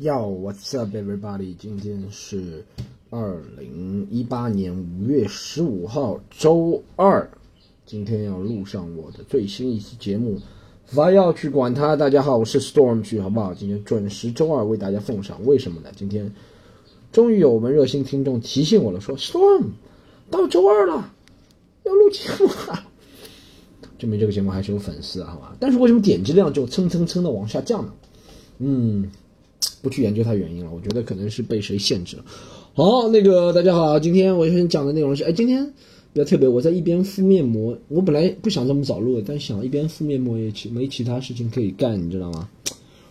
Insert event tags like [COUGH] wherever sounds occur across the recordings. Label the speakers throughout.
Speaker 1: Yo, what's up, everybody？今天是二零一八年五月十五号，周二。今天要录上我的最新一期节目，不要去管它。大家好，我是 Storm 去，好不好？今天准时周二为大家奉上。为什么呢？今天终于有我们热心听众提醒我了，说 Storm 到周二了，要录节目了。证明这个节目还是有粉丝，好吧？但是为什么点击量就蹭蹭蹭的往下降呢？嗯。不去研究它原因了，我觉得可能是被谁限制了。好，那个大家好，今天我先讲的内容是，哎，今天比较特别，我在一边敷面膜，我本来不想这么早录，但想一边敷面膜也其没其他事情可以干，你知道吗？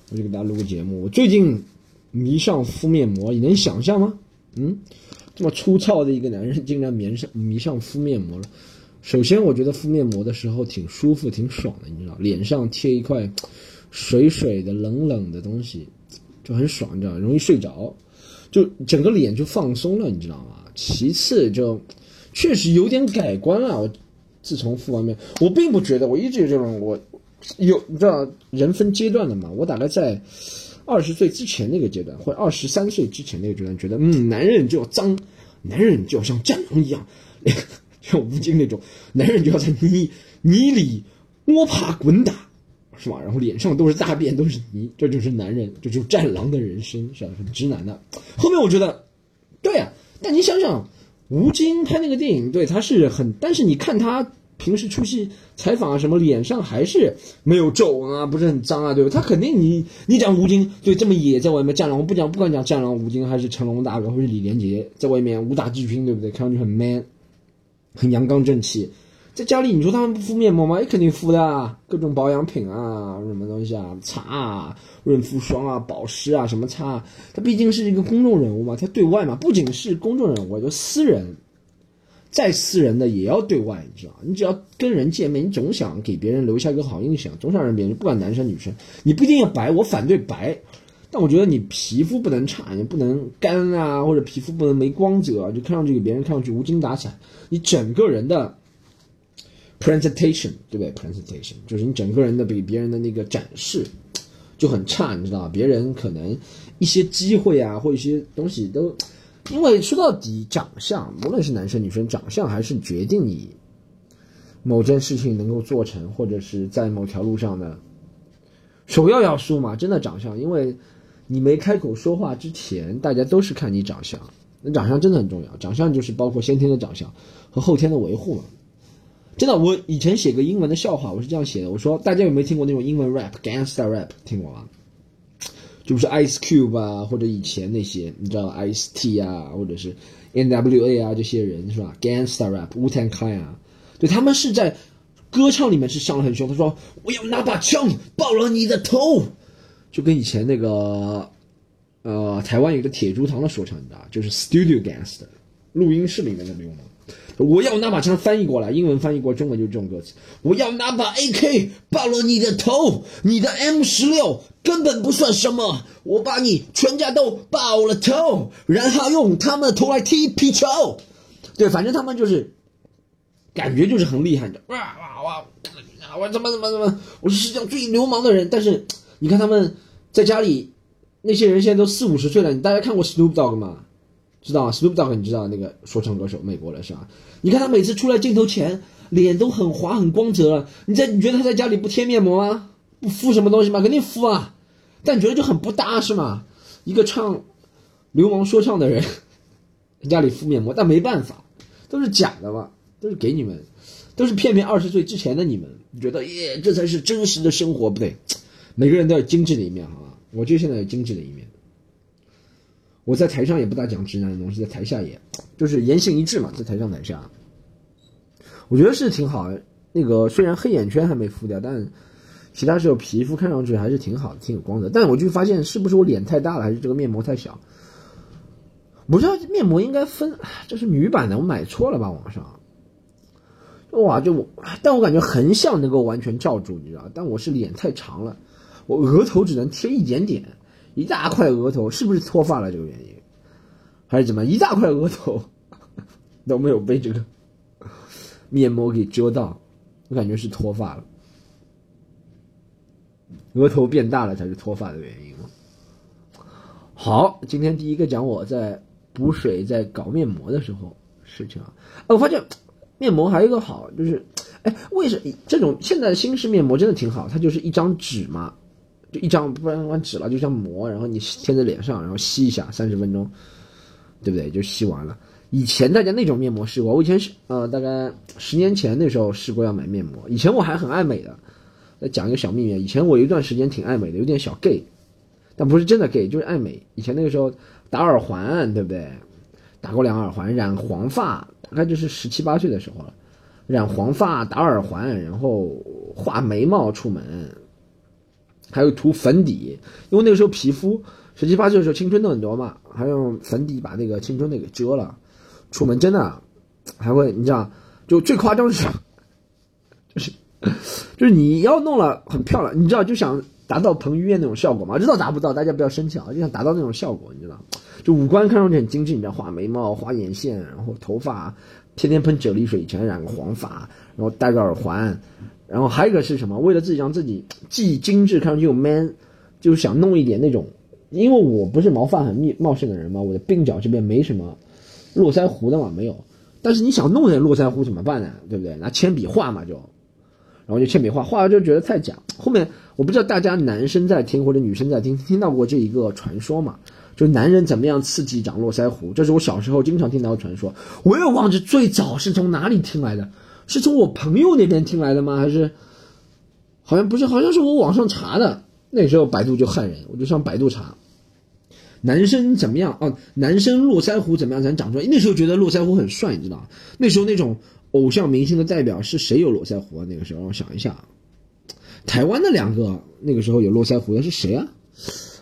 Speaker 1: 我就给大家录个节目。我最近迷上敷面膜，你能想象吗？嗯，这么粗糙的一个男人竟然迷上迷上敷面膜了。首先，我觉得敷面膜的时候挺舒服、挺爽的，你知道，脸上贴一块水水的、冷冷的东西。就很爽，你知道，容易睡着，就整个脸就放松了，你知道吗？其次，就确实有点改观了。我自从敷完面，我并不觉得，我一直有这种，我有你知道，人分阶段的嘛。我大概在二十岁之前那个阶段，或者二十三岁之前那个阶段，觉得嗯，男人就要脏，男人就要像战狼一样，[LAUGHS] 像吴京那种，男人就要在泥泥里摸爬滚打。是吧？然后脸上都是大便，都是泥，这就是男人，这就是战狼的人生，是吧？很直男的。后面我觉得，对呀。但你想想，吴京拍那个电影，对他是很，但是你看他平时出席采访啊什么，脸上还是没有皱纹啊，不是很脏啊，对吧？他肯定你你讲吴京对这么野，在外面战狼，我不讲不管讲战狼吴京还是成龙大哥或者李连杰，在外面武打巨星，对不对？看上去很 man，很阳刚正气。在家里，你说他们不敷面膜吗？也肯定敷的，啊各种保养品啊，什么东西啊，擦啊，润肤霜啊，保湿啊，什么擦。啊他毕竟是一个公众人物嘛，他对外嘛，不仅是公众人物，就私人，再私人的也要对外，你知道你只要跟人见面，你总想给别人留下一个好印象，总想让别人不管男生女生，你不一定要白，我反对白，但我觉得你皮肤不能差，你不能干啊，或者皮肤不能没光泽，就看上去给别人看上去无精打采，你整个人的。Presentation 对不对？presentation 就是你整个人的比别人的那个展示就很差，你知道别人可能一些机会啊，或一些东西都，因为说到底，长相无论是男生女生，长相还是决定你某件事情能够做成，或者是在某条路上的首要要素嘛。真的长相，因为你没开口说话之前，大家都是看你长相。那长相真的很重要，长相就是包括先天的长相和后天的维护嘛。真的，我以前写个英文的笑话，我是这样写的：我说，大家有没有听过那种英文 rap，gangster rap？听过吗？就不是 Ice Cube 啊，或者以前那些，你知道 Ice T 啊，或者是 N.W.A 啊，这些人是吧？gangster rap，Wu-Tang Clan 啊，对他们是在歌唱里面是上的很凶。他说：“我要拿把枪爆了你的头。”就跟以前那个呃，台湾有个铁竹堂的说唱，你知道，就是 Studio Gangster，录音室里面的流氓。我要拿把枪翻译过来，英文翻译过中文就是这种歌词。我要拿把 AK 爆了你的头，你的 M 十六根本不算什么，我把你全家都爆了头，然后用他们的头来踢皮球。对，反正他们就是感觉就是很厉害的。哇哇哇！我怎么怎么怎么？我是世界上最流氓的人。但是你看他们在家里，那些人现在都四五十岁了。你大家看过 Snoop Dogg 吗？知道啊，Snoop Dogg，你知道那个说唱歌手，美国的是吧？你看他每次出来镜头前，脸都很滑很光泽了。你在你觉得他在家里不贴面膜吗？不敷什么东西吗？肯定敷啊。但你觉得就很不搭是吗？一个唱流氓说唱的人，家里敷面膜，但没办法，都是假的嘛，都是给你们，都是骗骗二十岁之前的你们。你觉得耶，这才是真实的生活，不对？每个人都有精致的一面，好吧？我就现在有精致的一面。我在台上也不大讲直男的东西，在台下也就是言行一致嘛，在台上台下，我觉得是挺好的。那个虽然黑眼圈还没敷掉，但其他时候皮肤看上去还是挺好的，挺有光泽。但我就发现是不是我脸太大了，还是这个面膜太小？不知道面膜应该分，这是女版的，我买错了吧？网上，哇，就，但我感觉横向能够完全罩住，你知道？但我是脸太长了，我额头只能贴一点点。一大块额头是不是脱发了？这个原因，还是怎么？一大块额头 [LAUGHS] 都没有被这个 [LAUGHS] 面膜给遮到，我感觉是脱发了。额头变大了才是脱发的原因吗？好，今天第一个讲我在补水、在搞面膜的时候事情啊。我发现面膜还有一个好，就是，哎，为什么这种现在的新式面膜真的挺好？它就是一张纸嘛，就一张不然纸了，就像膜，然后你贴在脸上，然后吸一下，三十分钟，对不对？就吸完了。以前大家那种面膜试过，我以前是呃，大概十年前那时候试过要买面膜。以前我还很爱美的。再讲一个小秘密，以前我有一段时间挺爱美的，有点小 gay。但不是真的 gay，就是爱美。以前那个时候打耳环，对不对？打过两耳环，染黄发，大概就是十七八岁的时候了。染黄发，打耳环，然后画眉毛出门，还有涂粉底。因为那个时候皮肤十七八岁的时候青春痘很多嘛，还用粉底把那个青春痘给遮了。出门真的还会，你知道，就最夸张的是，[LAUGHS] 就是就是你要弄了很漂亮，你知道就想。达到彭于晏那种效果吗？知道达不到，大家不要生气啊！就想达到那种效果，你知道，就五官看上去很精致，你知道，画眉毛、画眼线，然后头发天天喷啫喱水，以前染个黄发，然后戴个耳环，然后还有一个是什么？为了自己让自己既精致，看上去又 man，就是想弄一点那种，因为我不是毛发很密茂盛的人嘛，我的鬓角这边没什么络腮胡的嘛，没有。但是你想弄点络腮胡怎么办呢？对不对？拿铅笔画嘛就。然后就铅笔画，画了就觉得太假。后面我不知道大家男生在听或者女生在听，听到过这一个传说嘛？就男人怎么样刺激长络腮胡？这是我小时候经常听到的传说。我也忘记最早是从哪里听来的，是从我朋友那边听来的吗？还是好像不是？好像是我网上查的。那时候百度就害人，我就上百度查，男生怎么样啊？男生络腮胡怎么样才能长出来？那时候觉得络腮胡很帅，你知道？那时候那种。偶像明星的代表是谁有络腮胡啊？那个时候我想一下，台湾的两个那个时候有络腮胡的是谁啊？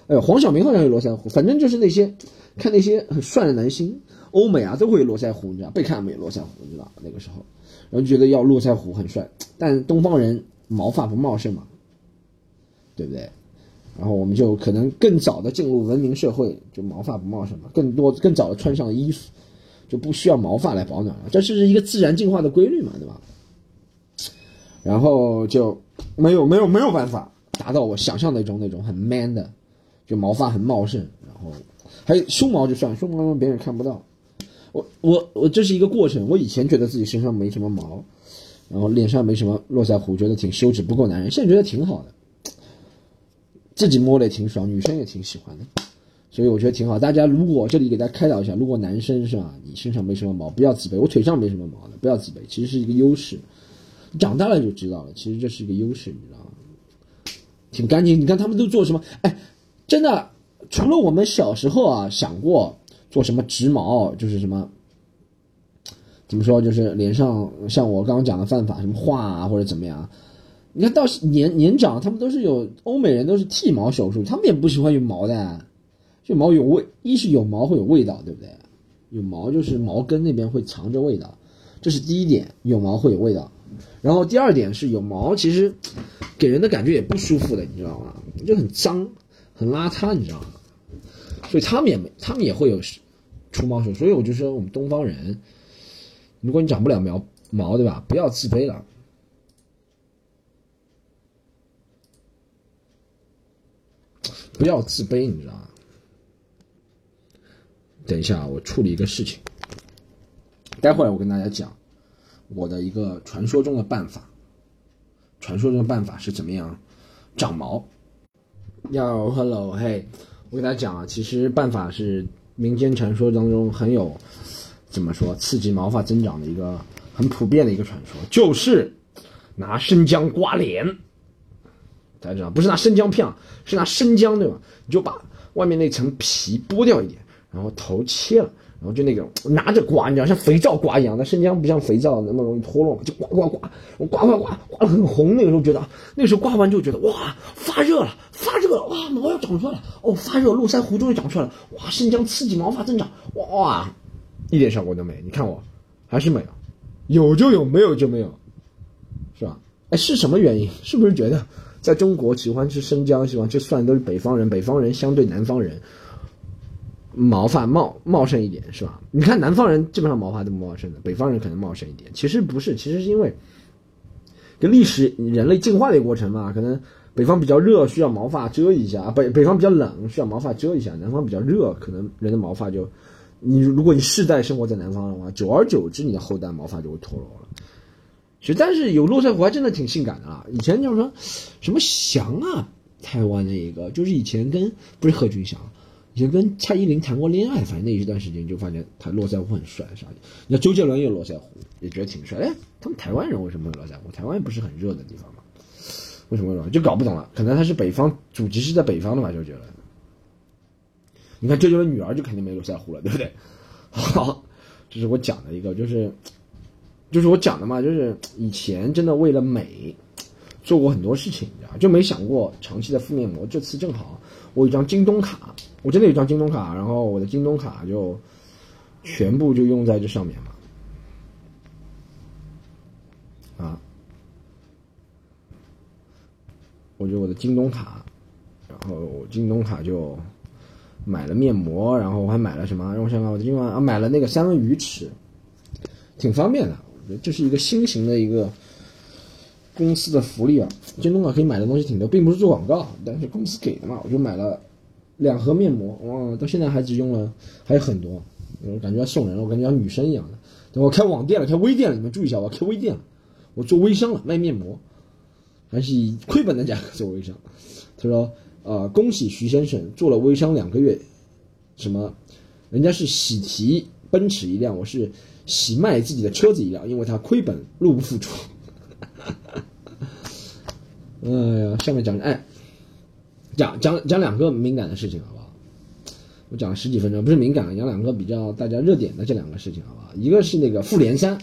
Speaker 1: 哎呦，黄晓明好像有络腮胡，反正就是那些看那些很帅的男星，欧美啊都会有络腮胡，你知道？贝克汉姆有络腮胡，你知道？那个时候，然后觉得要络腮胡很帅，但东方人毛发不茂盛嘛，对不对？然后我们就可能更早的进入文明社会，就毛发不茂盛嘛，更多更早的穿上衣服。就不需要毛发来保暖了，这是一个自然进化的规律嘛，对吧？然后就没有没有没有办法达到我想象的那种那种很 man 的，就毛发很茂盛，然后还有胸毛就算胸毛别人看不到，我我我这是一个过程。我以前觉得自己身上没什么毛，然后脸上没什么络腮胡，觉得挺羞耻，不够男人。现在觉得挺好的，自己摸的也挺爽，女生也挺喜欢的。所以我觉得挺好。大家如果这里给大家开导一下，如果男生是吧，你身上没什么毛，不要自卑。我腿上没什么毛的，不要自卑，其实是一个优势。长大了就知道了，其实这是一个优势，你知道吗？挺干净。你看他们都做什么？哎，真的，除了我们小时候啊想过做什么植毛，就是什么，怎么说，就是脸上像我刚刚讲的犯法，什么画啊或者怎么样。你看到年年长，他们都是有欧美人都是剃毛手术，他们也不喜欢有毛的。就毛有味，一是有毛会有味道，对不对？有毛就是毛根那边会藏着味道，这是第一点，有毛会有味道。然后第二点是有毛，其实给人的感觉也不舒服的，你知道吗？就很脏，很邋遢，你知道吗？所以他们也没，他们也会有出毛手。所以我就说，我们东方人，如果你长不了毛毛，对吧？不要自卑了，不要自卑，你知道吗？等一下，我处理一个事情。待会儿我跟大家讲我的一个传说中的办法。传说中的办法是怎么样长毛？要 hello 嘿，我跟大家讲啊，其实办法是民间传说当中很有怎么说刺激毛发增长的一个很普遍的一个传说，就是拿生姜刮脸。大家知道，不是拿生姜片，是拿生姜对吧？你就把外面那层皮剥掉一点。然后头切了，然后就那种拿着刮，你知道像肥皂刮一样那生姜不像肥皂那么容易脱落嘛，就刮刮刮，我刮刮刮刮的很红。那个时候觉得，那个时候刮完就觉得哇发热了，发热了，哇毛要长出来了，哦发热，络腮胡终于长出来了，哇生姜刺激毛发增长，哇一点效果都没。你看我还是没有，有就有，没有就没有，是吧？哎是什么原因？是不是觉得在中国喜欢吃生姜，喜欢吃蒜都是北方人，北方人相对南方人。毛发茂茂盛一点是吧？你看南方人基本上毛发都不茂盛的，北方人可能茂盛一点。其实不是，其实是因为跟历史人类进化的一个过程嘛。可能北方比较热，需要毛发遮一下；北北方比较冷，需要毛发遮一下；南方比较热，可能人的毛发就，你如果你世代生活在南方的话，久而久之，你的后代毛发就会脱落了。其实，但是有络腮胡还真的挺性感的啊！以前就是说，什么翔啊，台湾的一个，就是以前跟不是贺军翔，以前跟蔡依林谈过恋爱，反正那一段时间就发现他络腮胡很帅，啥的。那周杰伦也有络腮胡，也觉得挺帅。哎，他们台湾人为什么有络腮胡？台湾不是很热的地方吗？为什么会就搞不懂了？可能他是北方，祖籍是在北方的吧？周杰伦。你看周杰伦女儿就肯定没络腮胡了，对不对？好，这是我讲的一个，就是，就是我讲的嘛，就是以前真的为了美做过很多事情，你知道就没想过长期的敷面膜。这次正好我有一张京东卡，我真的有一张京东卡，然后我的京东卡就全部就用在这上面了。我就我的京东卡，然后京东卡就买了面膜，然后我还买了什么？让我想想，我的京东啊买了那个三文鱼吃，挺方便的。我觉得这是一个新型的一个公司的福利啊。京东卡可以买的东西挺多，并不是做广告，但是公司给的嘛。我就买了两盒面膜，哇，到现在还只用了，还有很多。我感觉要送人了，我感觉像女生一样的。等我开网店了，开微店了，你们注意一下，我开微店了，我做微商了，卖面膜。还是以亏本的价格做微商，他说：“呃，恭喜徐先生做了微商两个月，什么？人家是喜提奔驰一辆，我是喜卖自己的车子一辆，因为他亏本入不敷出。哎 [LAUGHS] 呀，下面讲哎，讲讲讲两个敏感的事情好不好？我讲了十几分钟，不是敏感，讲两个比较大家热点的这两个事情好不好？一个是那个复联三，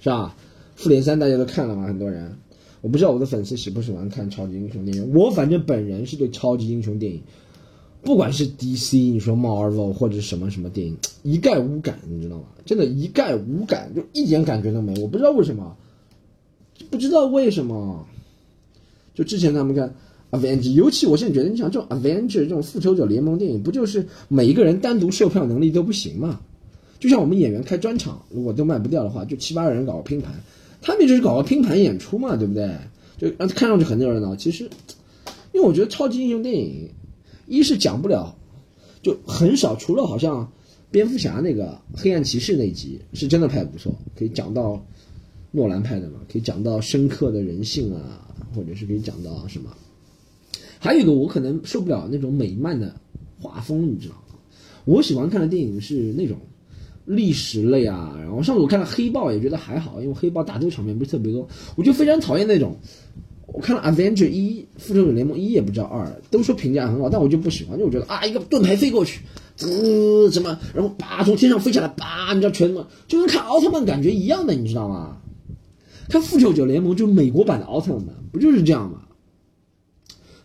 Speaker 1: 是吧？复联三大家都看了吗？很多人。”我不知道我的粉丝喜不喜欢看超级英雄电影，我反正本人是对超级英雄电影，不管是 DC，你说 Marvel 或者什么什么电影，一概无感，你知道吗？真的，一概无感，就一点感觉都没。我不知道为什么，不知道为什么。就之前他们看 Avenger，尤其我现在觉得，你想这种 Avenger 这种复仇者联盟电影，不就是每一个人单独售票能力都不行吗？就像我们演员开专场，如果都卖不掉的话，就七八个人搞个拼盘。他们就是搞个拼盘演出嘛，对不对？就让看上去很热闹。其实，因为我觉得超级英雄电影，一是讲不了，就很少，除了好像蝙蝠侠那个黑暗骑士那集是真的拍的不错，可以讲到诺兰拍的嘛，可以讲到深刻的人性啊，或者是可以讲到什么。还有一个我可能受不了那种美漫的画风，你知道吗？我喜欢看的电影是那种。历史类啊，然后上次我看了《黑豹》，也觉得还好，因为《黑豹》打斗场面不是特别多。我就非常讨厌那种，我看了《Avenger 一》《复仇者联盟一》，也不知道二，都说评价很好，但我就不喜欢，就我觉得啊，一个盾牌飞过去，滋什么，然后叭从天上飞下来，叭，你知道全什么，就跟看奥特曼感觉一样的，你知道吗？看《复仇者联盟》就美国版的奥特曼，不就是这样吗？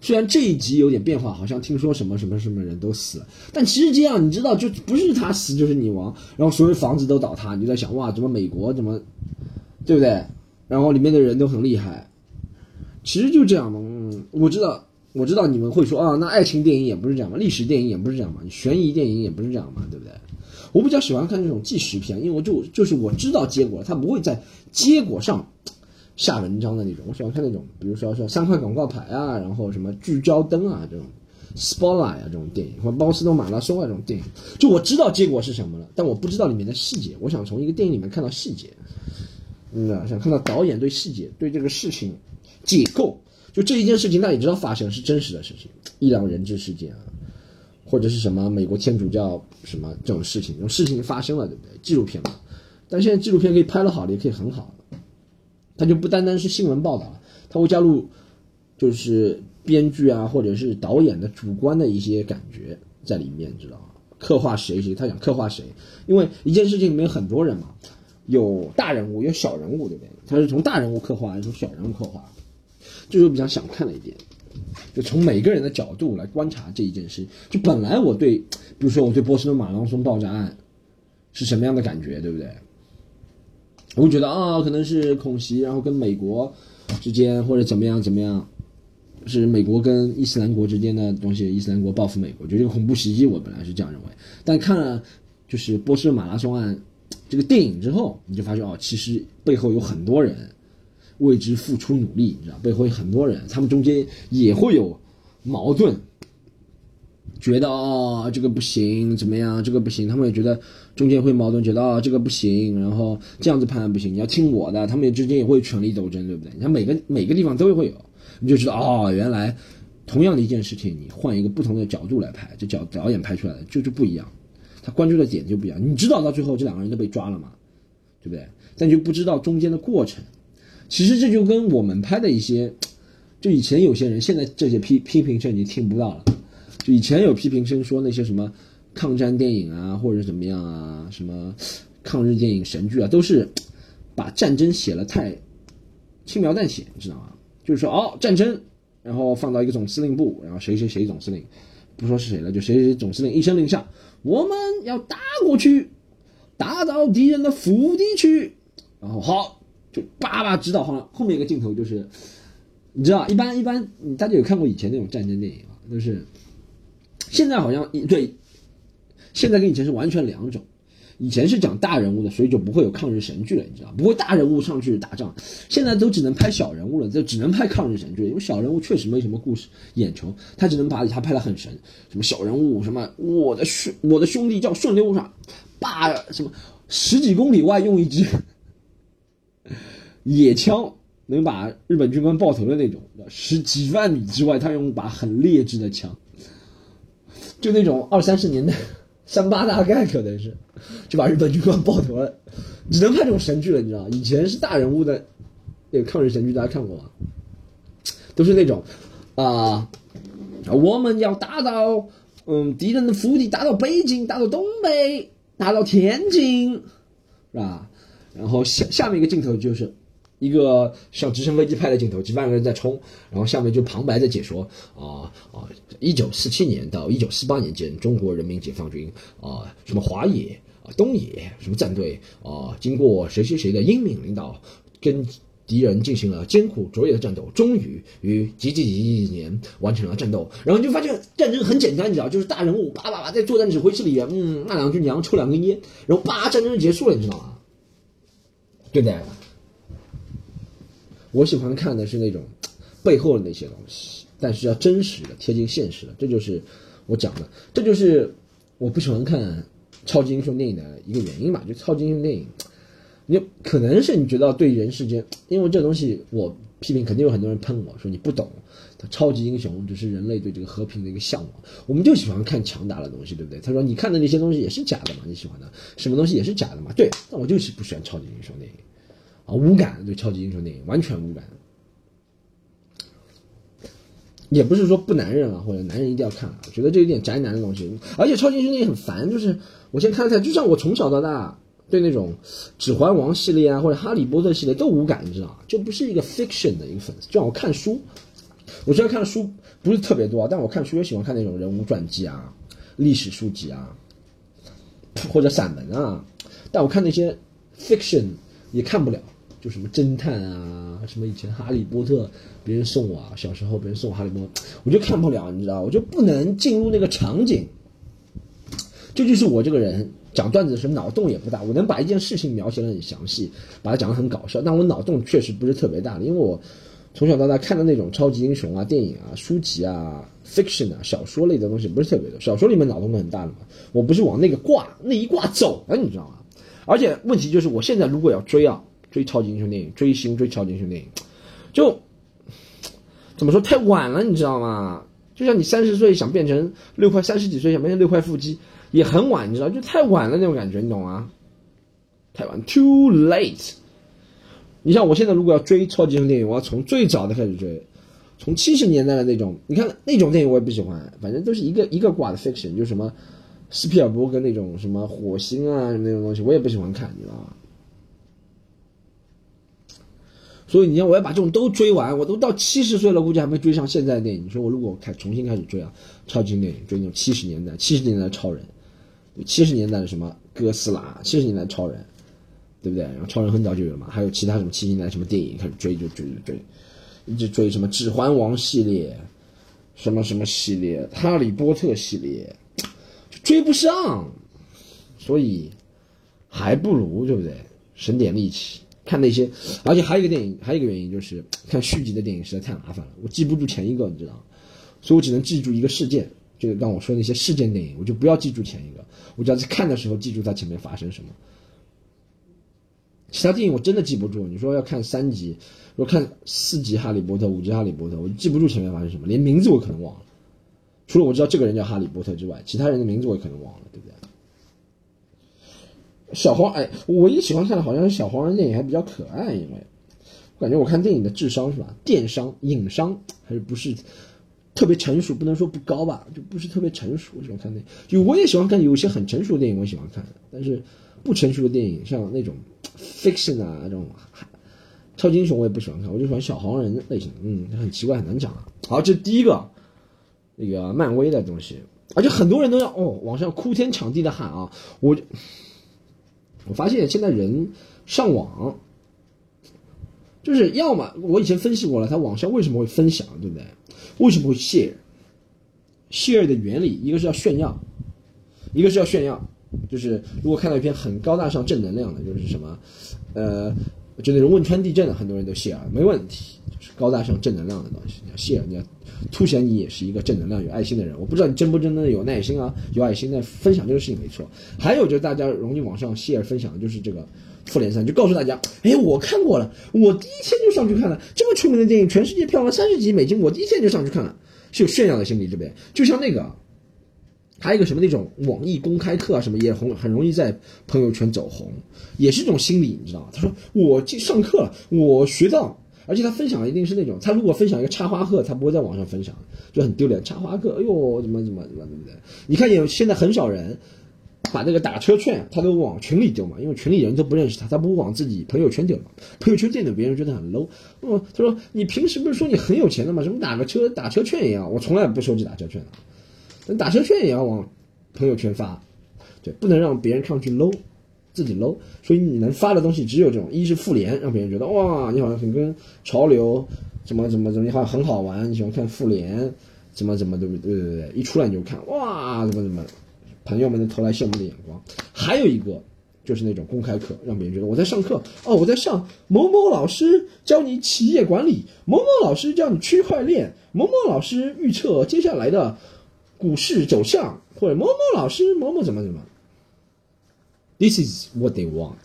Speaker 1: 虽然这一集有点变化，好像听说什么什么什么人都死了，但其实这样你知道，就不是他死就是你亡，然后所有房子都倒塌，你就在想哇，怎么美国怎么，对不对？然后里面的人都很厉害，其实就这样嘛。嗯，我知道，我知道你们会说啊，那爱情电影也不是这样嘛，历史电影也不是这样嘛，悬疑电影也不是这样嘛，对不对？我比较喜欢看这种纪实片，因为我就就是我知道结果，他不会在结果上。下文章的那种，我喜欢看那种，比如说说三块广告牌啊，然后什么聚焦灯啊这种，spotlight 啊这种电影，或波斯顿马拉松啊这种电影，就我知道结果是什么了，但我不知道里面的细节，我想从一个电影里面看到细节，嗯，想看到导演对细节对这个事情解构，就这一件事情，他也知道发生是真实的事情，伊朗人质事件啊，或者是什么美国天主教什么这种事情，这种事情发生了，对不对？纪录片嘛，但现在纪录片可以拍得好的，也可以很好。它就不单单是新闻报道了，它会加入，就是编剧啊，或者是导演的主观的一些感觉在里面，知道吗？刻画谁谁，他想刻画谁，因为一件事情里面有很多人嘛，有大人物，有小人物，对不对？他是从大人物刻画，还是从小人物刻画？这是比较想看的一点，就从每个人的角度来观察这一件事。就本来我对，比如说我对波士顿马拉松爆炸案是什么样的感觉，对不对？我会觉得啊，可能是恐袭，然后跟美国之间或者怎么样怎么样，是美国跟伊斯兰国之间的东西，伊斯兰国报复美国，就这个恐怖袭击，我本来是这样认为。但看了就是波士顿马拉松案这个电影之后，你就发现哦，其实背后有很多人为之付出努力，你知道背后有很多人，他们中间也会有矛盾，觉得哦这个不行，怎么样这个不行，他们也觉得中间会矛盾，觉得哦这个不行，然后这样子判断不行，你要听我的，他们之间也会权力斗争，对不对？你看每个每个地方都会有，你就知道哦原来同样的一件事情，你换一个不同的角度来拍，这角导演拍出来的就是不一样，他关注的点就不一样。你知道到最后这两个人都被抓了吗？对不对？但就不知道中间的过程。其实这就跟我们拍的一些，就以前有些人，现在这些批批评声已经听不到了。就以前有批评声说那些什么抗战电影啊，或者怎么样啊，什么抗日电影神剧啊，都是把战争写了太轻描淡写，你知道吗？就是说哦，战争，然后放到一个总司令部，然后谁谁谁总司令，不说是谁了，就谁谁总司令一声令下，我们要打过去，打到敌人的腹地去，然后好。叭叭指导后后面一个镜头就是，你知道，一般一般，大家有看过以前那种战争电影啊？就是现在好像对，现在跟以前是完全两种。以前是讲大人物的，所以就不会有抗日神剧了，你知道不会大人物上去打仗。现在都只能拍小人物了，就只能拍抗日神剧，因为小人物确实没什么故事眼球，他只能把他拍的很神。什么小人物，什么我的兄我的兄弟叫顺溜啥，叭什么十几公里外用一支。野枪能把日本军官爆头的那种，十几万米之外，他用把很劣质的枪，就那种二三十年代三八大概可能是，就把日本军官爆头了，只能拍这种神剧了，你知道以前是大人物的那个抗日神剧，大家看过吗？都是那种啊，我们要打到嗯敌人的腹地，打到北京，打到东北，打到天津，是吧？然后下下面一个镜头就是一个像直升飞机拍的镜头，几万个人在冲，然后下面就旁白在解说啊啊，一九四七年到一九四八年间，中国人民解放军啊什么华野啊东野什么战队啊，经过谁谁谁的英明领导，跟敌人进行了艰苦卓越的战斗，终于于几几几几年完成了战斗。然后你就发现战争很简单，你知道，就是大人物叭叭叭在作战指挥室里面，嗯，那两句娘抽两根烟，然后叭战争就结束了，你知道吗？对不对？我喜欢看的是那种背后的那些东西，但是要真实的、贴近现实的，这就是我讲的，这就是我不喜欢看超级英雄电影的一个原因吧。就超级英雄电影，你可能是你觉得对人世间，因为这东西我批评，肯定有很多人喷我说你不懂。他超级英雄只是人类对这个和平的一个向往，我们就喜欢看强大的东西，对不对？他说你看的那些东西也是假的嘛？你喜欢的什么东西也是假的嘛？对，那我就是不喜欢超级英雄电影，啊，无感对超级英雄电影完全无感，也不是说不男人啊，或者男人一定要看，我觉得这有点宅男的东西，而且超级英雄电影很烦，就是我先看了看，就像我从小到大对那种指环王系列啊或者哈利波特系列都无感，你知道？就不是一个 fiction 的一个粉丝，就像我看书。我虽然看的书不是特别多，但我看书也喜欢看那种人物传记啊、历史书籍啊，或者散文啊。但我看那些 fiction 也看不了，就什么侦探啊，什么以前哈利波特别人送我，小时候别人送我哈利波特，我就看不了，你知道，我就不能进入那个场景。这就是我这个人讲段子的时候脑洞也不大，我能把一件事情描写的很详细，把它讲的很搞笑，但我脑洞确实不是特别大的，因为我。从小到大看的那种超级英雄啊、电影啊、书籍啊、fiction 啊、小说类的东西不是特别多。小说里面脑洞都很大的嘛，我不是往那个挂那一挂走的，你知道吗？而且问题就是，我现在如果要追啊，追超级英雄电影，追星追超级英雄电影，就怎么说太晚了，你知道吗？就像你三十岁想变成六块，三十几岁想变成六块腹肌，也很晚，你知道，就太晚了那种感觉，你懂吗？太晚，too late。你像我现在如果要追超级英雄电影，我要从最早的开始追，从七十年代的那种，你看那种电影我也不喜欢，反正都是一个一个挂的 fiction，就什么斯皮尔伯格那种什么火星啊那种东西，我也不喜欢看，你知道吗？所以你像我要把这种都追完，我都到七十岁了，估计还没追上现在的电影。你说我如果开重新开始追啊，超级英雄电影追那种七十年代七十年代的超人，七十年代的什么哥斯拉，七十年代的超人。对不对？然后超人很早就有了嘛，还有其他什么七十年什么电影开始追就追追追，一直追什么指环王系列，什么什么系列，哈利波特系列，就追不上，所以还不如对不对？省点力气看那些，而且还有一个电影，还有一个原因就是看续集的电影实在太麻烦了，我记不住前一个，你知道，所以我只能记住一个事件，就是让我说那些事件电影，我就不要记住前一个，我只要在看的时候记住它前面发生什么。其他电影我真的记不住，你说要看三集，说看四集《哈利波特》、五集《哈利波特》，我记不住前面发生什么，连名字我可能忘了。除了我知道这个人叫哈利波特之外，其他人的名字我也可能忘了，对不对？小黄，哎，我唯一喜欢看的好像是小黄人电影，还比较可爱，因为我感觉我看电影的智商是吧，电商、影商还是不是特别成熟，不能说不高吧，就不是特别成熟。我喜欢看那，就我也喜欢看有些很成熟的电影，我喜欢看，但是不成熟的电影，像那种 fiction 啊，这种超级英雄我也不喜欢看，我就喜欢小黄人类型，嗯，很奇怪，很难讲啊。好，这是第一个那个漫威的东西，而且很多人都要哦，网上哭天抢地的喊啊，我。我发现现在人上网，就是要么我以前分析过了，他网上为什么会分享，对不对？为什么会 share？share 的原理，一个是要炫耀，一个是要炫耀。就是如果看到一篇很高大上、正能量的，就是什么，呃，就那种汶川地震的，很多人都 share，没问题，就是高大上、正能量的东西，你要谢你要。凸显你也是一个正能量、有爱心的人。我不知道你真不真的有耐心啊，有爱心在分享这个事情没错。还有就是大家容易网上谢分享的就是这个复联三，就告诉大家，哎，我看过了，我第一天就上去看了这么出名的电影，全世界票房三十几亿美金，我第一天就上去看了，是有炫耀的心理，对不对？就像那个，还有一个什么那种网易公开课啊，什么也红，很容易在朋友圈走红，也是一种心理，你知道吗？他说我去上课了，我学到。而且他分享一定是那种，他如果分享一个插花课，他不会在网上分享，就很丢脸。插花课，哎呦，怎么怎么怎么怎么的？你看有现在很少人把那个打车券，他都往群里丢嘛，因为群里人都不认识他，他不会往自己朋友圈丢嘛。朋友圈丢的别人觉得很 low。嗯，他说你平时不是说你很有钱的吗？什么打个车打车券一样，我从来不收集打车券的，打车券也要往朋友圈发，对，不能让别人看上去 low。自己 low，所以你能发的东西只有这种：一是复联，让别人觉得哇，你好像很跟潮流，怎么怎么怎么，你好像很好玩，你喜欢看复联，怎么怎么对不对？对对对，一出来你就看哇，怎么怎么，朋友们的投来羡慕的眼光。还有一个就是那种公开课，让别人觉得我在上课哦，我在上某某老师教你企业管理，某某老师教你区块链，某某老师预测接下来的股市走向，或者某某老师某某怎么怎么。This is what they want，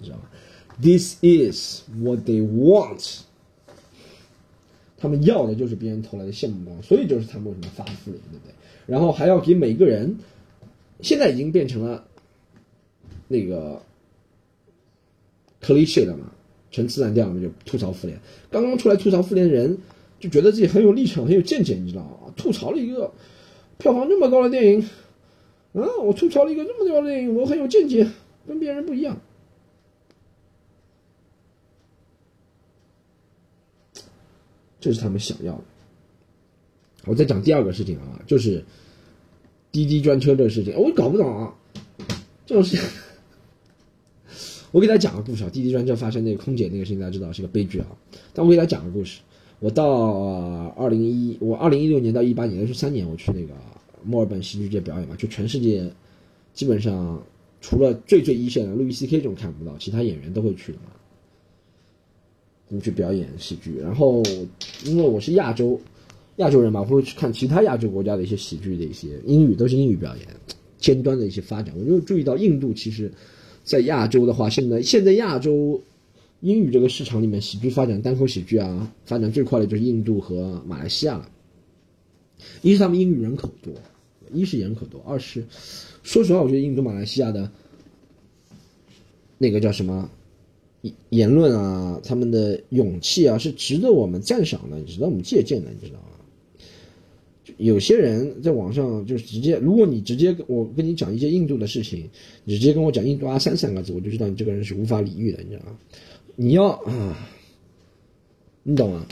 Speaker 1: 你知道吗？This is what they want。他们要的就是别人投来的羡慕光，所以就是他们为什么发复联，对不对？然后还要给每个人，现在已经变成了那个 cliche 了嘛，陈词滥调嘛，就吐槽复联。刚刚出来吐槽复联的人，就觉得自己很有立场、很有见解，你知道吗？吐槽了一个票房这么高的电影，啊，我吐槽了一个这么高的电影，我很有见解。跟别人不一样，这是他们想要的。我再讲第二个事情啊，就是滴滴专车这个事情，我搞不懂啊，这种事情。我给大家讲个故事啊，滴滴专车发生那个空姐那个事情，大家知道是个悲剧啊。但我给大家讲个故事，我到二零一，我二零一六年到一八年，也是三年，我去那个墨尔本戏剧节表演嘛，就全世界基本上。除了最最一线的路易 C K 这种看不到，其他演员都会去的嘛。你去表演喜剧，然后因为我是亚洲亚洲人嘛，我会去看其他亚洲国家的一些喜剧的一些英语都是英语表演，尖端的一些发展。我就注意到印度其实，在亚洲的话，现在现在亚洲英语这个市场里面，喜剧发展单口喜剧啊，发展最快的就是印度和马来西亚了。一是他们英语人口多，一是人口多，二是。说实话，我觉得印度、马来西亚的那个叫什么言论啊，他们的勇气啊，是值得我们赞赏的，值得我们借鉴的，你知道吗？有些人在网上就是直接，如果你直接我跟你讲一些印度的事情，你直接跟我讲印度阿三三个字，我就知道你这个人是无法理喻的，你知道吗？你要啊，你懂吗？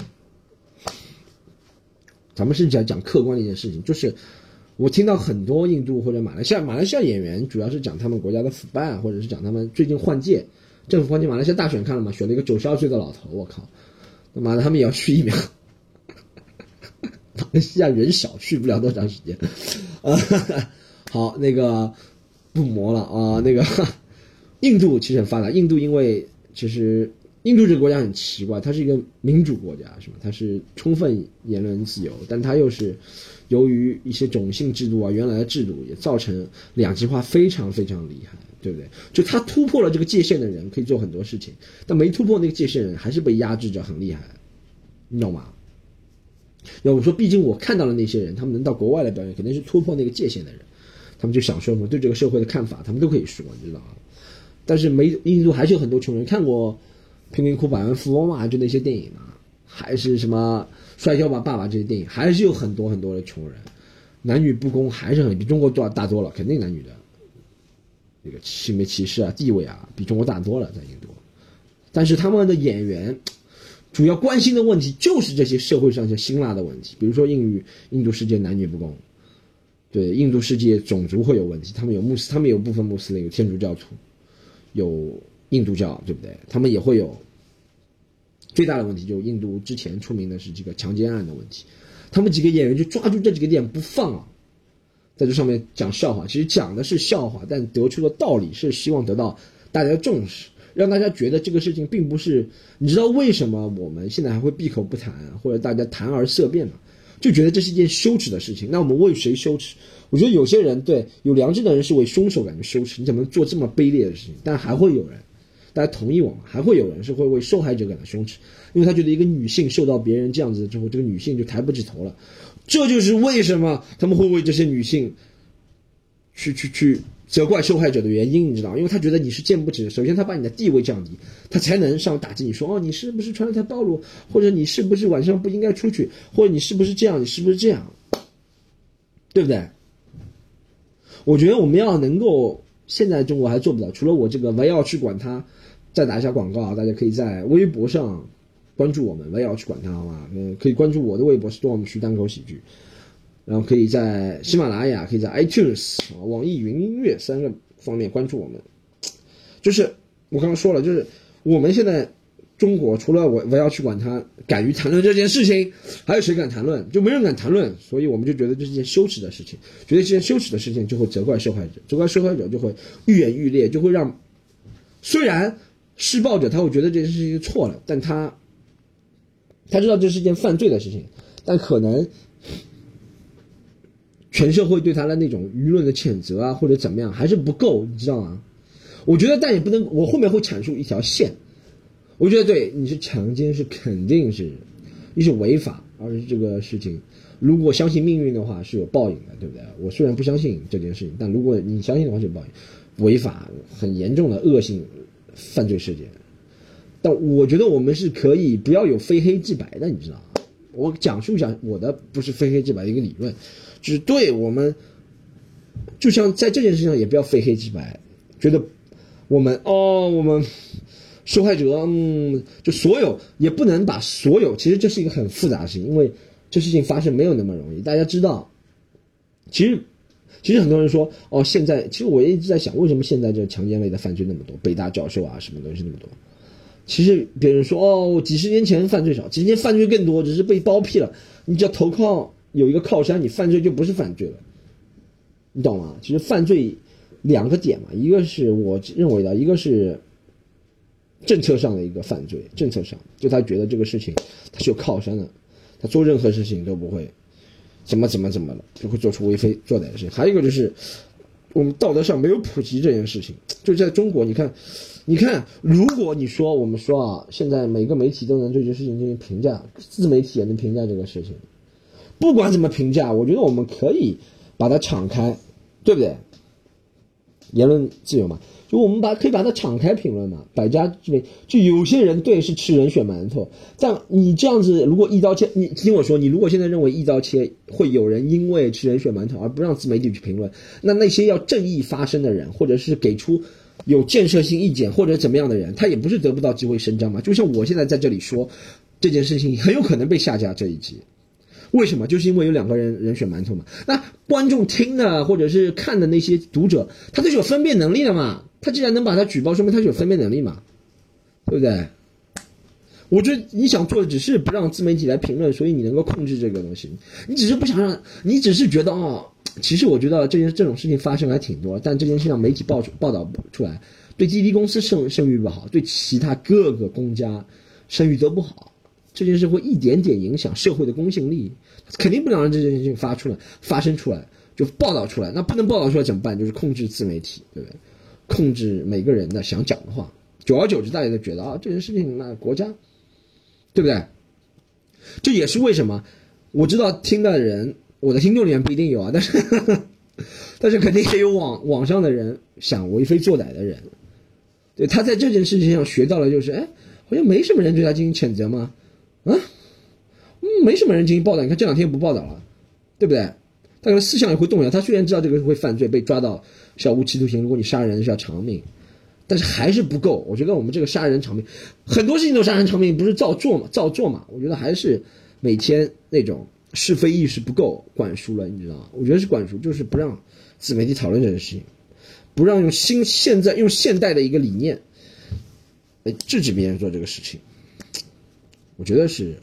Speaker 1: 咱们是讲讲客观的一件事情，就是。我听到很多印度或者马来西亚马来西亚演员，主要是讲他们国家的腐败，或者是讲他们最近换届，政府换届，马来西亚大选看了吗？选了一个九十二岁的老头，我靠，他妈的，他们也要去疫苗。[LAUGHS] 马来西亚人少，去不了多长时间。啊，[LAUGHS] 好，那个不磨了啊，那个 [LAUGHS] 印度其实很发达，印度因为其实印度这个国家很奇怪，它是一个民主国家，是吧？它是充分言论自由，但它又是由于一些种姓制度啊，原来的制度也造成两极化非常非常厉害，对不对？就他突破了这个界限的人可以做很多事情，但没突破那个界限的人还是被压制着，很厉害，你懂吗？要我说，毕竟我看到了那些人，他们能到国外来表演，肯定是突破那个界限的人，他们就想说什么对这个社会的看法，他们都可以说，你知道吗？但是没印度还是有很多穷人。看过。贫民窟百万富翁嘛，就那些电影嘛，还是什么摔跤吧爸爸这些电影，还是有很多很多的穷人，男女不公还是很比中国大大多了，肯定男女的。这个性别歧视啊，地位啊，比中国大多了，在印度。但是他们的演员主要关心的问题就是这些社会上一些辛辣的问题，比如说印度。印度世界男女不公，对印度世界种族会有问题，他们有穆斯，他们有部分穆斯林，有天主教徒，有。印度教对不对？他们也会有最大的问题，就是印度之前出名的是这个强奸案的问题。他们几个演员就抓住这几个点不放啊，在这上面讲笑话。其实讲的是笑话，但得出的道理是希望得到大家的重视，让大家觉得这个事情并不是。你知道为什么我们现在还会闭口不谈，或者大家谈而色变吗？就觉得这是一件羞耻的事情。那我们为谁羞耻？我觉得有些人对有良知的人是为凶手感觉羞耻。你怎么做这么卑劣的事情？但还会有人。大家同意我吗？还会有人是会为受害者感到羞耻，因为他觉得一个女性受到别人这样子之后，这个女性就抬不起头了。这就是为什么他们会为这些女性去去去责怪受害者的原因，你知道因为他觉得你是见不值。首先，他把你的地位降低，他才能上打击你说哦，你是不是穿的太暴露，或者你是不是晚上不应该出去，或者你是不是这样，你是不是这样，对不对？我觉得我们要能够。现在中国还做不到，除了我这个，我要去管他。再打一下广告啊，大家可以在微博上关注我们，我也要去管他，好吗？嗯，可以关注我的微博是多么区单口喜剧，然后可以在喜马拉雅、可以在 iTunes、网易云音乐三个方面关注我们。就是我刚刚说了，就是我们现在。中国除了我，我要去管他，敢于谈论这件事情，还有谁敢谈论？就没人敢谈论，所以我们就觉得这是件羞耻的事情，觉得这件羞耻的事情就会责怪受害者，责怪受害者就会愈演愈烈，就会让虽然施暴者他会觉得这件事情错了，但他他知道这是件犯罪的事情，但可能全社会对他的那种舆论的谴责啊，或者怎么样还是不够，你知道吗？我觉得，但也不能，我后面会阐述一条线。我觉得对，你是强奸是肯定是，一是违法，而是这个事情，如果相信命运的话是有报应的，对不对？我虽然不相信这件事情，但如果你相信的话就有报应，违法很严重的恶性犯罪事件。但我觉得我们是可以不要有非黑即白的，你知道吗？我讲述一下我的不是非黑即白的一个理论，就是对我们，就像在这件事情上也不要非黑即白，觉得我们哦我们。受害者，嗯，就所有也不能把所有，其实这是一个很复杂的事情，因为这事情发生没有那么容易。大家知道，其实，其实很多人说，哦，现在其实我也一直在想，为什么现在这强奸类的犯罪那么多，北大教授啊，什么东西那么多？其实别人说，哦，几十年前犯罪少，几十年犯罪更多，只是被包庇了。你只要投靠有一个靠山，你犯罪就不是犯罪了，你懂吗？其实犯罪两个点嘛，一个是我认为的，一个是。政策上的一个犯罪，政策上就他觉得这个事情他是有靠山的，他做任何事情都不会怎么怎么怎么了，就会做出为非作歹的事情。还有一个就是我们道德上没有普及这件事情，就在中国，你看，你看，如果你说我们说啊，现在每个媒体都能对这事情进行评价，自媒体也能评价这个事情，不管怎么评价，我觉得我们可以把它敞开，对不对？言论自由嘛。就我们把可以把它敞开评论嘛，百家之辩。就有些人对是吃人血馒头，但你这样子如果一刀切，你听我说，你如果现在认为一刀切会有人因为吃人血馒头而不让自媒体去评论，那那些要正义发声的人，或者是给出有建设性意见或者怎么样的人，他也不是得不到机会伸张嘛。就像我现在在这里说这件事情，很有可能被下架这一集。为什么？就是因为有两个人人选馒头嘛。那观众听的或者是看的那些读者，他都是有分辨能力的嘛。他既然能把他举报，说明他是有分辨能力嘛，对不对？我觉得你想做的只是不让自媒体来评论，所以你能够控制这个东西。你只是不想让，你只是觉得哦，其实我觉得这件这种事情发生还挺多，但这件事让媒体报出报道不出来，对滴滴公司声声誉不好，对其他各个公家声誉都不好。这件事会一点点影响社会的公信力，肯定不能让这件事情发出来、发生出来，就报道出来。那不能报道出来怎么办？就是控制自媒体，对不对？控制每个人的想讲的话。久而久之，大家都觉得啊，这件事情那国家，对不对？这也是为什么我知道听到的人，我的听众里面不一定有啊，但是但是肯定也有网网上的人想为非作歹的人，对他在这件事情上学到了，就是哎，好像没什么人对他进行谴责吗？啊，没什么人进行报道。你看这两天不报道了，对不对？他可能思想也会动摇。他虽然知道这个会犯罪，被抓到是要无期徒刑，如果你杀人是要偿命，但是还是不够。我觉得我们这个杀人偿命，很多事情都杀人偿命，不是照做嘛？照做嘛？我觉得还是每天那种是非意识不够管输了，你知道吗？我觉得是管输，就是不让自媒体讨论这件事情，不让用新现在用现代的一个理念来制止别人做这个事情。我觉得是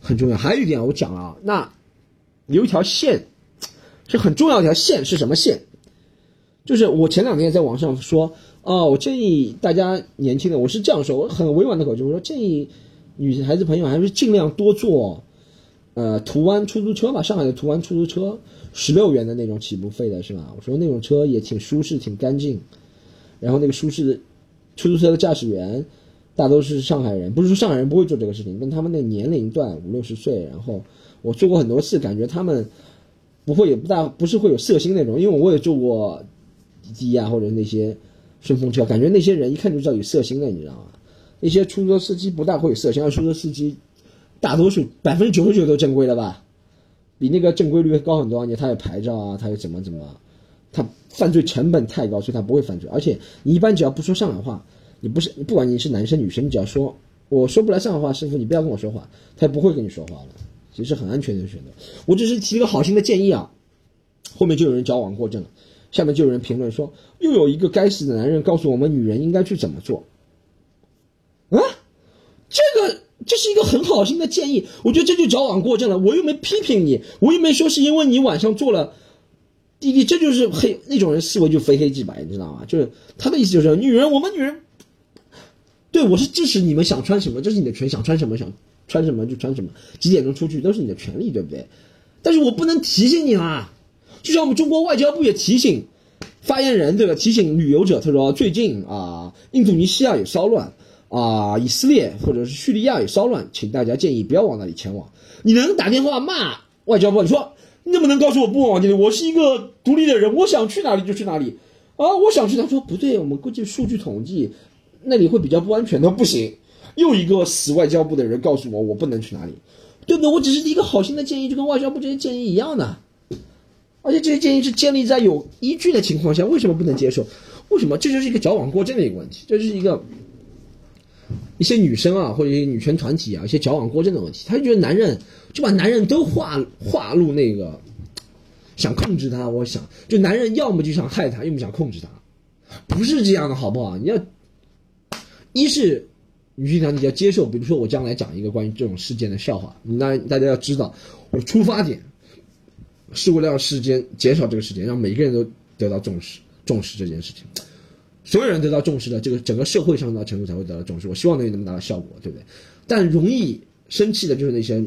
Speaker 1: 很重要。还有一点，我讲了啊，那有一条线是很重要一条线是什么线？就是我前两天在网上说，哦，我建议大家年轻的，我是这样说，我很委婉的口气，我说建议女孩子朋友还是尽量多做，呃，途安出租车吧，上海的途安出租车，十六元的那种起步费的是吧？我说那种车也挺舒适，挺干净，然后那个舒适的出租车的驾驶员。大都是上海人，不是说上海人不会做这个事情，跟他们那年龄段五六十岁，然后我做过很多次，感觉他们不会也不大不是会有色心那种，因为我也坐过滴滴啊或者那些顺风车，感觉那些人一看就知道有色心的，你知道吗？那些出租车司机不大会有色心，而出租车司机大多数百分之九十九都正规的吧，比那个正规率高很多，你他有牌照啊，他有怎么怎么，他犯罪成本太高，所以他不会犯罪，而且你一般只要不说上海话。你不是，不管你是男生女生，你只要说我说不来上海话，师傅你不要跟我说话，他也不会跟你说话了。其实很安全的选择。我只是提个好心的建议啊，后面就有人矫枉过正了，下面就有人评论说，又有一个该死的男人告诉我们女人应该去怎么做。啊，这个这是一个很好心的建议，我觉得这就矫枉过正了。我又没批评你，我又没说是因为你晚上做了。弟弟，这就是黑那种人思维就非黑即白，你知道吗？就是他的意思就是女人，我们女人。对，我是支持你们想穿什么，这是你的权，想穿什么想穿什么就穿什么，几点钟出去都是你的权利，对不对？但是我不能提醒你啦，就像我们中国外交部也提醒发言人，对吧？提醒旅游者，他说最近啊，印度尼西亚有骚乱啊，以色列或者是叙利亚有骚乱，请大家建议不要往那里前往。你能打电话骂外交部？你说你怎么能告诉我不往那里？我是一个独立的人，我想去哪里就去哪里啊！我想去，他说不对，我们根据数据统计。那里会比较不安全的，不行。又一个死外交部的人告诉我，我不能去哪里，对不对？我只是一个好心的建议，就跟外交部这些建议一样的。而且这些建议是建立在有依据的情况下，为什么不能接受？为什么？这就是一个矫枉过正的一个问题，这就是一个一些女生啊，或者一些女权团体啊，一些矫枉过正的问题。他就觉得男人就把男人都划划入那个想控制他，我想就男人要么就想害他，要么想控制他，不是这样的，好不好？你要。一是女性团体要接受，比如说我将来讲一个关于这种事件的笑话，那大家要知道，我出发点是为了让事件减少这个事件，让每个人都得到重视，重视这件事情，所有人得到重视的这个整个社会上的程度才会得到重视。我希望能有那么大的效果，对不对？但容易生气的就是那些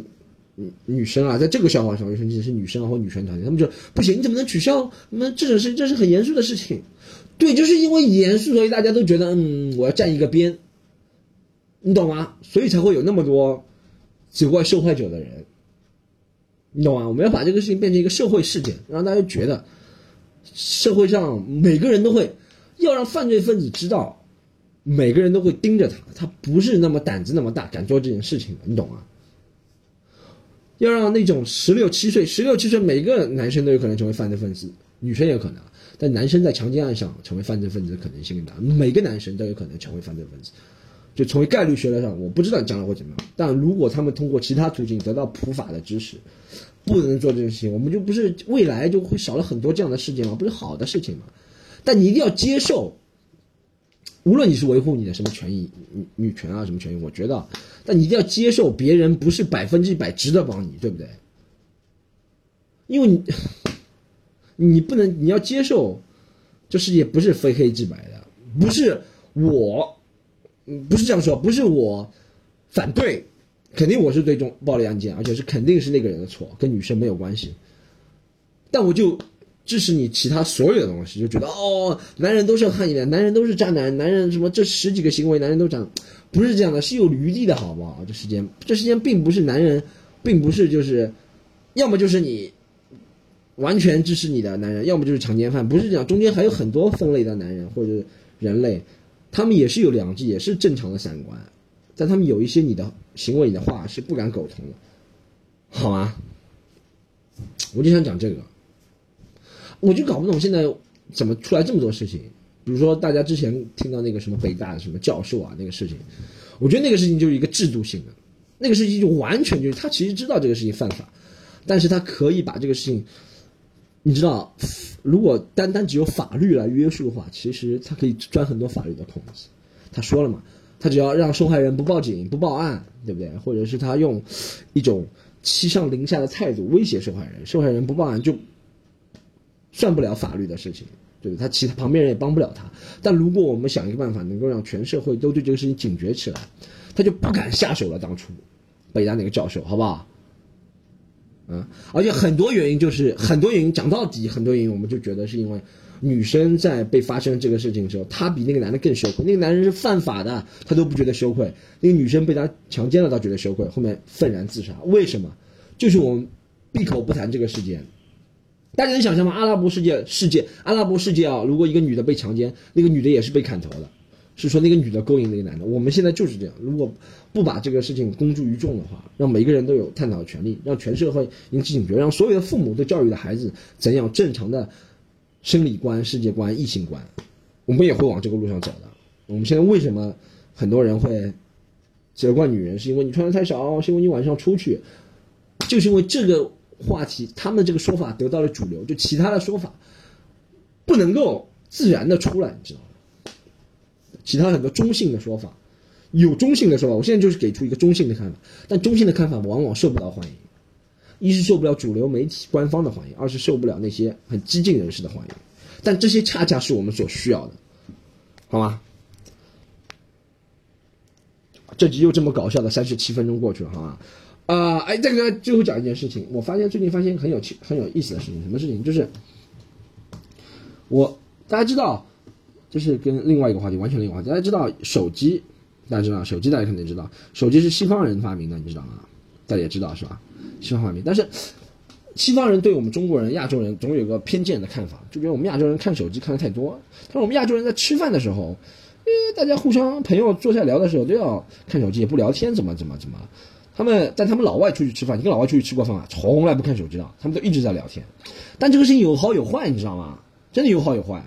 Speaker 1: 女女生啊，在这个笑话上容易生气的是女生啊或女权团体，他们就不行，你怎么能取消？那这种事这是很严肃的事情。对，就是因为严肃，所以大家都觉得，嗯，我要站一个边，你懂吗？所以才会有那么多责怪受害者的人，你懂吗？我们要把这个事情变成一个社会事件，让大家觉得社会上每个人都会要让犯罪分子知道，每个人都会盯着他，他不是那么胆子那么大，敢做这件事情的，你懂吗？要让那种十六七岁、十六七岁每个男生都有可能成为犯罪分子，女生也有可能。但男生在强奸案上成为犯罪分子的可能性更大，每个男生都有可能成为犯罪分子，就从概率学来上，我不知道将来会怎么样。但如果他们通过其他途径得到普法的知识，不能做这件事情，我们就不是未来就会少了很多这样的事件吗？不是好的事情吗？但你一定要接受，无论你是维护你的什么权益，女女权啊什么权益，我觉得，但你一定要接受别人不是百分之一百值得帮你，对不对？因为你。[LAUGHS] 你不能，你要接受，这世界不是非黑即白的，不是我，不是这样说，不是我反对，肯定我是对这种暴力案件，而且是肯定是那个人的错，跟女生没有关系。但我就支持你其他所有的东西，就觉得哦，男人都是叛逆的，男人都是渣男，男人什么这十几个行为，男人都长，不是这样的，是有余地的，好不好？这世间，这世间并不是男人，并不是就是，要么就是你完全支持你的男人，要么就是强奸犯，不是这样，中间还有很多分类的男人或者人类，他们也是有良知，也是正常的三观，但他们有一些你的行为、你的话是不敢苟同的，好吗？我就想讲这个，我就搞不懂现在怎么出来这么多事情。比如说，大家之前听到那个什么北大的什么教授啊，那个事情，我觉得那个事情就是一个制度性的，那个事情就完全就是他其实知道这个事情犯法，但是他可以把这个事情，你知道，如果单单只有法律来约束的话，其实他可以钻很多法律的空子。他说了嘛，他只要让受害人不报警、不报案，对不对？或者是他用一种欺上凌下的态度威胁受害人，受害人不报案就算不了法律的事情，对不？他其他旁边人也帮不了他。但如果我们想一个办法，能够让全社会都对这个事情警觉起来，他就不敢下手了。当初北大那个教授，好不好？嗯，而且很多原因就是很多原因，讲到底很多原因，我们就觉得是因为女生在被发生这个事情的时候，她比那个男的更羞愧。那个男人是犯法的，他都不觉得羞愧；那个女生被他强奸了，倒觉得羞愧，后面愤然自杀。为什么？就是我们闭口不谈这个事件。大家能想象吗？阿拉伯世界世界，阿拉伯世界啊，如果一个女的被强奸，那个女的也是被砍头的，是说那个女的勾引那个男的。我们现在就是这样，如果不把这个事情公诸于众的话，让每个人都有探讨的权利，让全社会引起警觉，让所有的父母都教育的孩子怎样正常的生理观、世界观、异性观，我们也会往这个路上走的。我们现在为什么很多人会责怪女人，是因为你穿的太少，是因为你晚上出去，就是因为这个话题，他们这个说法得到了主流，就其他的说法不能够自然的出来，你知道吗？其他很多中性的说法，有中性的说法，我现在就是给出一个中性的看法，但中性的看法往往受不到欢迎，一是受不了主流媒体官方的欢迎，二是受不了那些很激进人士的欢迎，但这些恰恰是我们所需要的，好吗？这集又这么搞笑的三十七分钟过去了，好吗？啊、哎，这个最后讲一件事情，我发现最近发现很有趣、很有意思的事情，什么事情？就是我大家知道，这是跟另外一个话题完全另一个话题。大家知道手机，大家知道手机，大家肯定知道，手机是西方人发明的，你知道吗？大家也知道是吧？西方发明，但是西方人对我们中国人、亚洲人总有个偏见的看法，就觉得我们亚洲人看手机看的太多。他说我们亚洲人在吃饭的时候，因为，大家互相朋友坐下聊的时候都要看手机，也不聊天，怎么怎么怎么。他们但他们老外出去吃饭，你跟老外出去吃过饭吗？从来不看手机的，他们都一直在聊天。但这个事情有好有坏，你知道吗？真的有好有坏。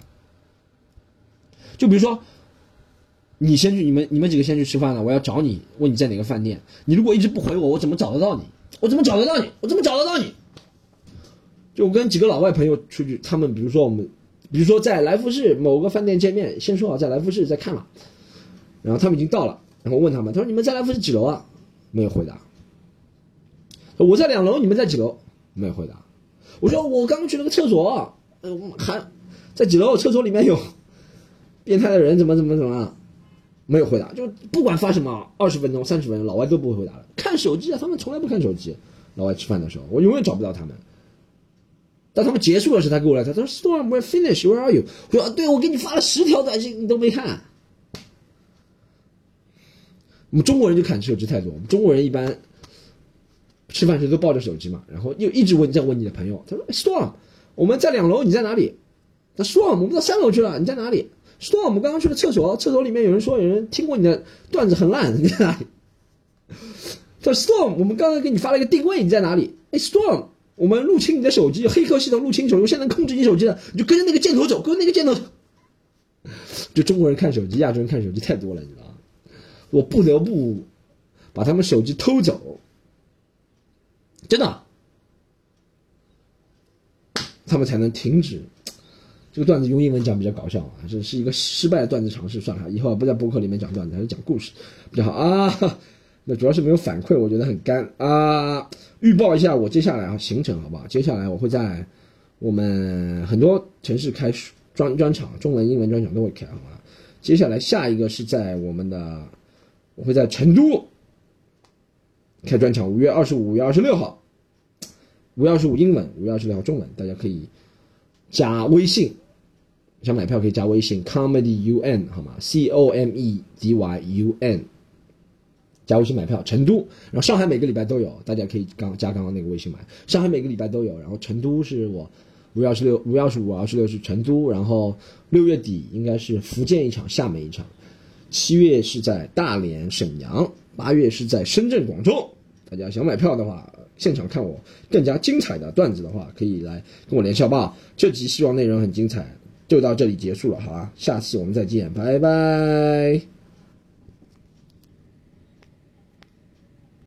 Speaker 1: 就比如说，你先去，你们你们几个先去吃饭了，我要找你，问你在哪个饭店。你如果一直不回我，我怎么找得到你？我怎么找得到你？我怎么找得到你？就我跟几个老外朋友出去，他们比如说我们，比如说在来福士某个饭店见面，先说好在来福士再看嘛。然后他们已经到了，然后问他们，他说你们在来福士几楼啊？没有回答。我在两楼，你们在几楼？没有回答。我说我刚去了个厕所，呃，还在几楼？厕所里面有 [LAUGHS] 变态的人，怎么怎么怎么？没有回答。就不管发什么，二十分钟、三十分钟，老外都不会回答了。看手机啊，他们从来不看手机。老外吃饭的时候，我永远找不到他们。当他们结束的时候，他给我来，他说：“Storm, we're finished. Where are you？” 我说：“对，我给你发了十条短信，你都没看。”我们中国人就看手机太多，我们中国人一般吃饭时都抱着手机嘛，然后又一直问在问你的朋友，他说：“Storm，我们在两楼，你在哪里？”他说：“我们到三楼去了，你在哪里？”Storm，我们刚刚去了厕所，厕所里面有人说有人听过你的段子很烂，你在哪里？他说：“Storm，我们刚刚给你发了一个定位，你在哪里？”哎，Storm，我们入侵你的手机，黑客系统入侵手机，现在控制你手机了，你就跟着那个箭头走，跟着那个箭头走。就中国人看手机，亚洲人看手机太多了，你知道？我不得不把他们手机偷走，真的，他们才能停止。这个段子用英文讲比较搞笑啊，这是一个失败的段子尝试，算了，以后不在博客里面讲段子，还是讲故事比较好啊。那主要是没有反馈，我觉得很干啊。预报一下我接下来啊行程好不好？接下来我会在我们很多城市开专专场，中文、英文专场都会开，好吗？接下来下一个是在我们的，我会在成都开专场，五月二十五、五月二十六号，五月二十五英文，五月二十六号中文，大家可以加微信，想买票可以加微信 comedy un 好吗？c o m e d y u n，加微信买票，成都，然后上海每个礼拜都有，大家可以刚加刚刚那个微信买，上海每个礼拜都有，然后成都是我。五月二十六、五月二十五、二十六是成都，然后六月底应该是福建一场，厦门一场，七月是在大连、沈阳，八月是在深圳、广州。大家想买票的话，现场看我更加精彩的段子的话，可以来跟我联系好不好？这集希望内容很精彩，就到这里结束了，好吧？下次我们再见，拜拜。